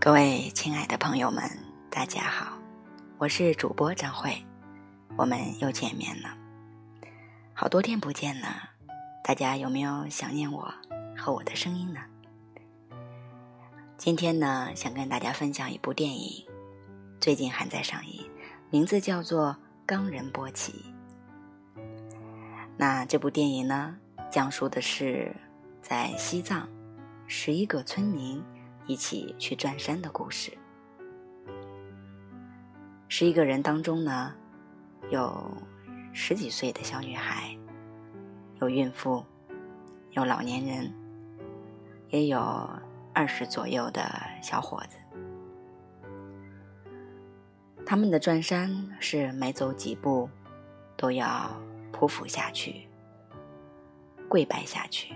各位亲爱的朋友们，大家好，我是主播张慧，我们又见面了，好多天不见了，大家有没有想念我和我的声音呢？今天呢，想跟大家分享一部电影，最近还在上映，名字叫做《冈仁波齐》。那这部电影呢，讲述的是在西藏，十一个村民。一起去转山的故事。十一个人当中呢，有十几岁的小女孩，有孕妇，有老年人，也有二十左右的小伙子。他们的转山是每走几步，都要匍匐下去，跪拜下去。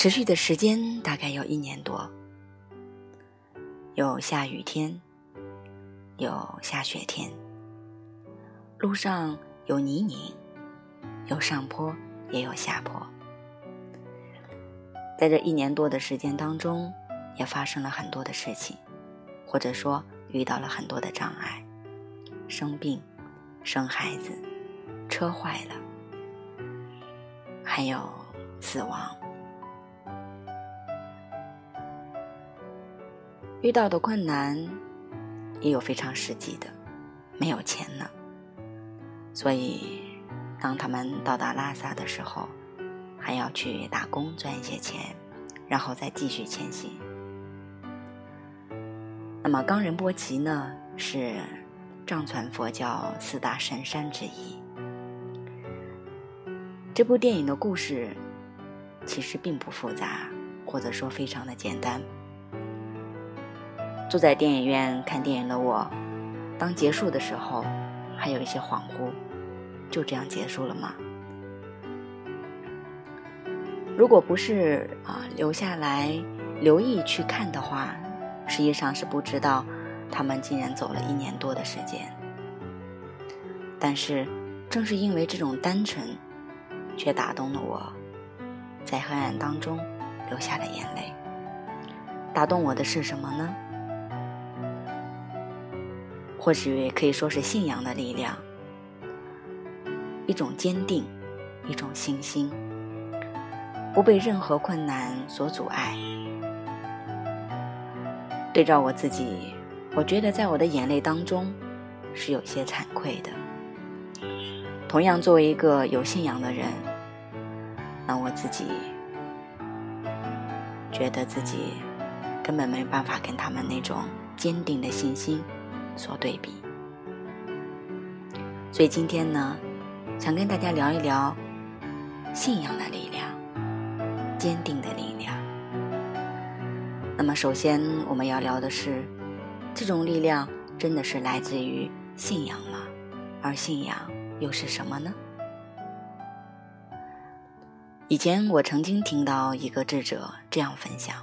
持续的时间大概有一年多，有下雨天，有下雪天，路上有泥泞，有上坡也有下坡。在这一年多的时间当中，也发生了很多的事情，或者说遇到了很多的障碍，生病、生孩子、车坏了，还有死亡。遇到的困难也有非常实际的，没有钱了，所以当他们到达拉萨的时候，还要去打工赚一些钱，然后再继续前行。那么冈仁波齐呢，是藏传佛教四大神山之一。这部电影的故事其实并不复杂，或者说非常的简单。坐在电影院看电影的我，当结束的时候，还有一些恍惚，就这样结束了吗？如果不是啊留下来留意去看的话，实际上是不知道他们竟然走了一年多的时间。但是，正是因为这种单纯，却打动了我，在黑暗当中流下了眼泪。打动我的是什么呢？或许可以说是信仰的力量，一种坚定，一种信心，不被任何困难所阻碍。对照我自己，我觉得在我的眼泪当中是有些惭愧的。同样，作为一个有信仰的人，那我自己觉得自己根本没办法跟他们那种坚定的信心。所对比，所以今天呢，想跟大家聊一聊信仰的力量，坚定的力量。那么，首先我们要聊的是，这种力量真的是来自于信仰吗？而信仰又是什么呢？以前我曾经听到一个智者这样分享，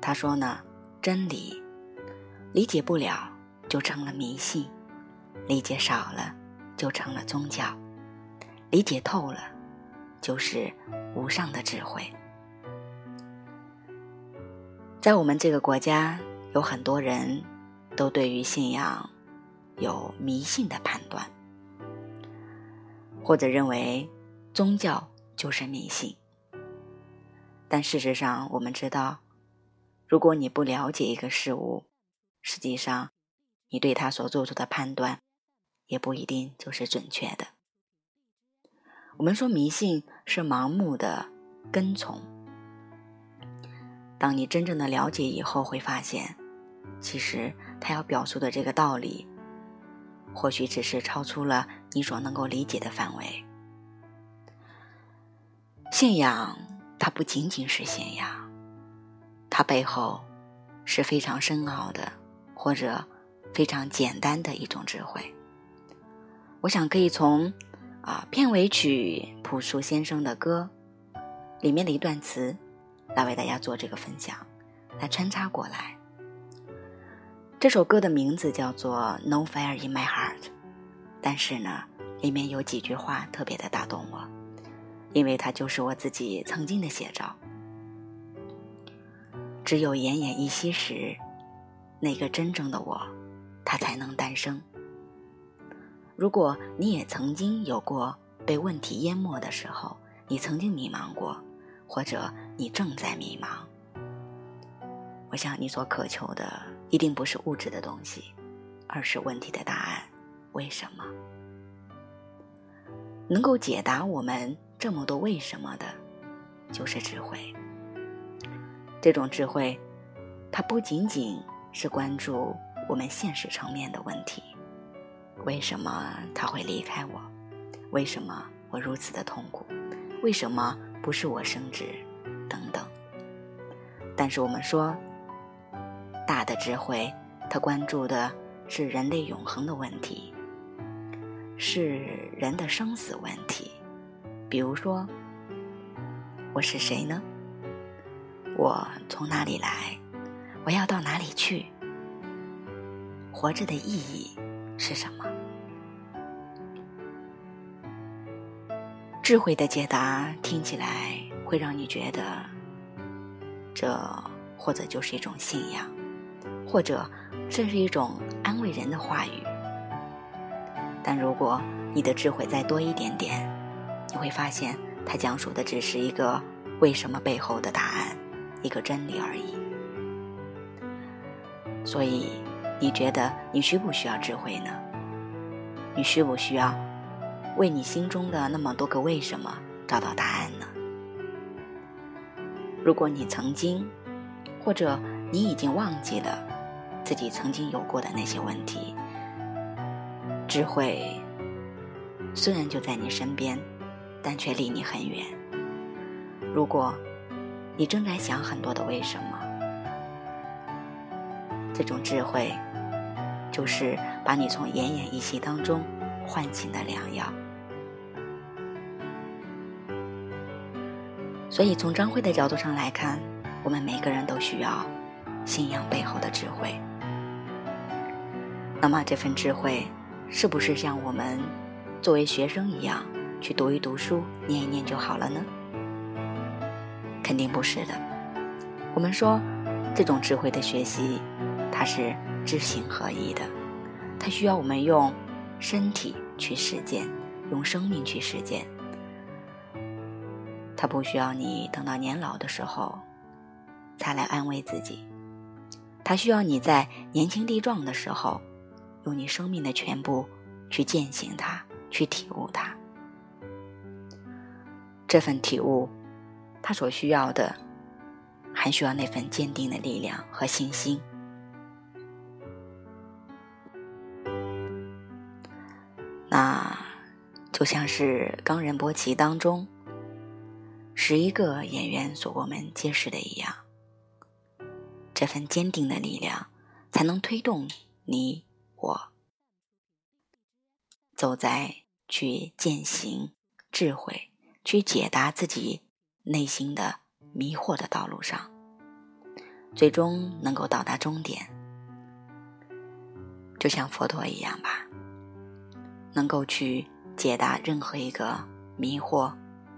他说呢，真理理解不了。就成了迷信，理解少了就成了宗教，理解透了就是无上的智慧。在我们这个国家，有很多人都对于信仰有迷信的判断，或者认为宗教就是迷信。但事实上，我们知道，如果你不了解一个事物，实际上。你对他所做出的判断，也不一定就是准确的。我们说迷信是盲目的跟从，当你真正的了解以后，会发现，其实他要表述的这个道理，或许只是超出了你所能够理解的范围。信仰，它不仅仅是信仰，它背后是非常深奥的，或者。非常简单的一种智慧，我想可以从啊片尾曲朴树先生的歌里面的一段词来为大家做这个分享，来穿插过来。这首歌的名字叫做《No Fire in My Heart》，但是呢，里面有几句话特别的打动我，因为它就是我自己曾经的写照。只有奄奄一息时，那个真正的我，它才能诞生。如果你也曾经有过被问题淹没的时候，你曾经迷茫过，或者你正在迷茫，我想你所渴求的一定不是物质的东西，而是问题的答案。为什么？能够解答我们这么多为什么的，就是智慧。这种智慧，它不仅仅是关注我们现实层面的问题：为什么他会离开我？为什么我如此的痛苦？为什么不是我升职？等等。但是我们说，大的智慧，它关注的是人类永恒的问题。是人的生死问题，比如说，我是谁呢？我从哪里来？我要到哪里去？活着的意义是什么？智慧的解答听起来会让你觉得，这或者就是一种信仰，或者这是一种安慰人的话语。但如果你的智慧再多一点点，你会发现，它讲述的只是一个为什么背后的答案，一个真理而已。所以，你觉得你需不需要智慧呢？你需不需要为你心中的那么多个为什么找到答案呢？如果你曾经，或者你已经忘记了自己曾经有过的那些问题。智慧虽然就在你身边，但却离你很远。如果你正在想很多的为什么，这种智慧就是把你从奄奄一息当中唤醒的良药。所以，从张辉的角度上来看，我们每个人都需要信仰背后的智慧。那么，这份智慧。是不是像我们作为学生一样去读一读书、念一念就好了呢？肯定不是的。我们说，这种智慧的学习，它是知行合一的，它需要我们用身体去实践，用生命去实践。它不需要你等到年老的时候才来安慰自己，它需要你在年轻力壮的时候。用你生命的全部去践行它，去体悟它。这份体悟，它所需要的，还需要那份坚定的力量和信心。就像是《冈仁波齐》当中十一个演员所我们揭示的一样，这份坚定的力量，才能推动你。我走在去践行智慧、去解答自己内心的迷惑的道路上，最终能够到达终点，就像佛陀一样吧，能够去解答任何一个迷惑、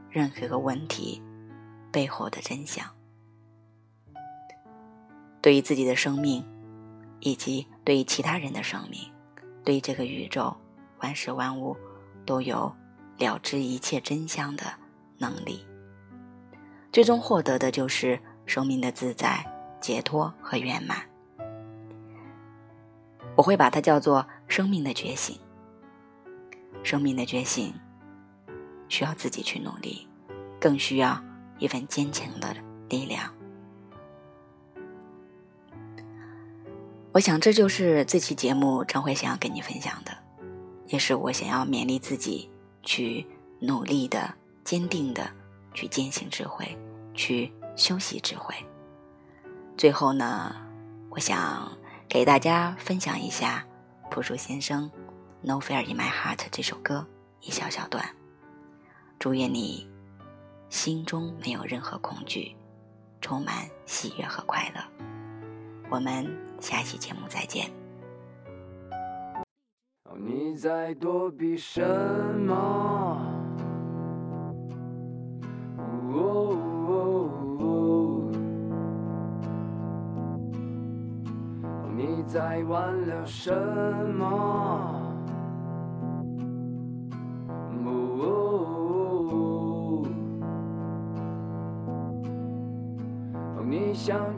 任何一个问题背后的真相。对于自己的生命。以及对于其他人的生命，对于这个宇宙万事万物，都有了知一切真相的能力。最终获得的就是生命的自在、解脱和圆满。我会把它叫做生命的觉醒。生命的觉醒需要自己去努力，更需要一份坚强的力量。我想，这就是这期节目张慧想要跟你分享的，也是我想要勉励自己去努力的、坚定的去践行智慧，去修习智慧。最后呢，我想给大家分享一下朴树先生《No Fear in My Heart》这首歌一小小段。祝愿你心中没有任何恐惧，充满喜悦和快乐。我们。下期节目再见。你在躲避什么？在挽留什么？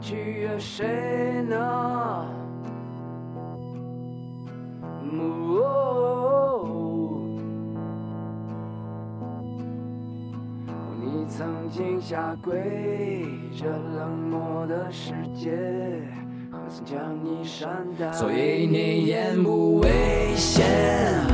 你想取悦谁呢？你曾经下跪，这冷漠的世界，何曾将你善待？所以你言不危险。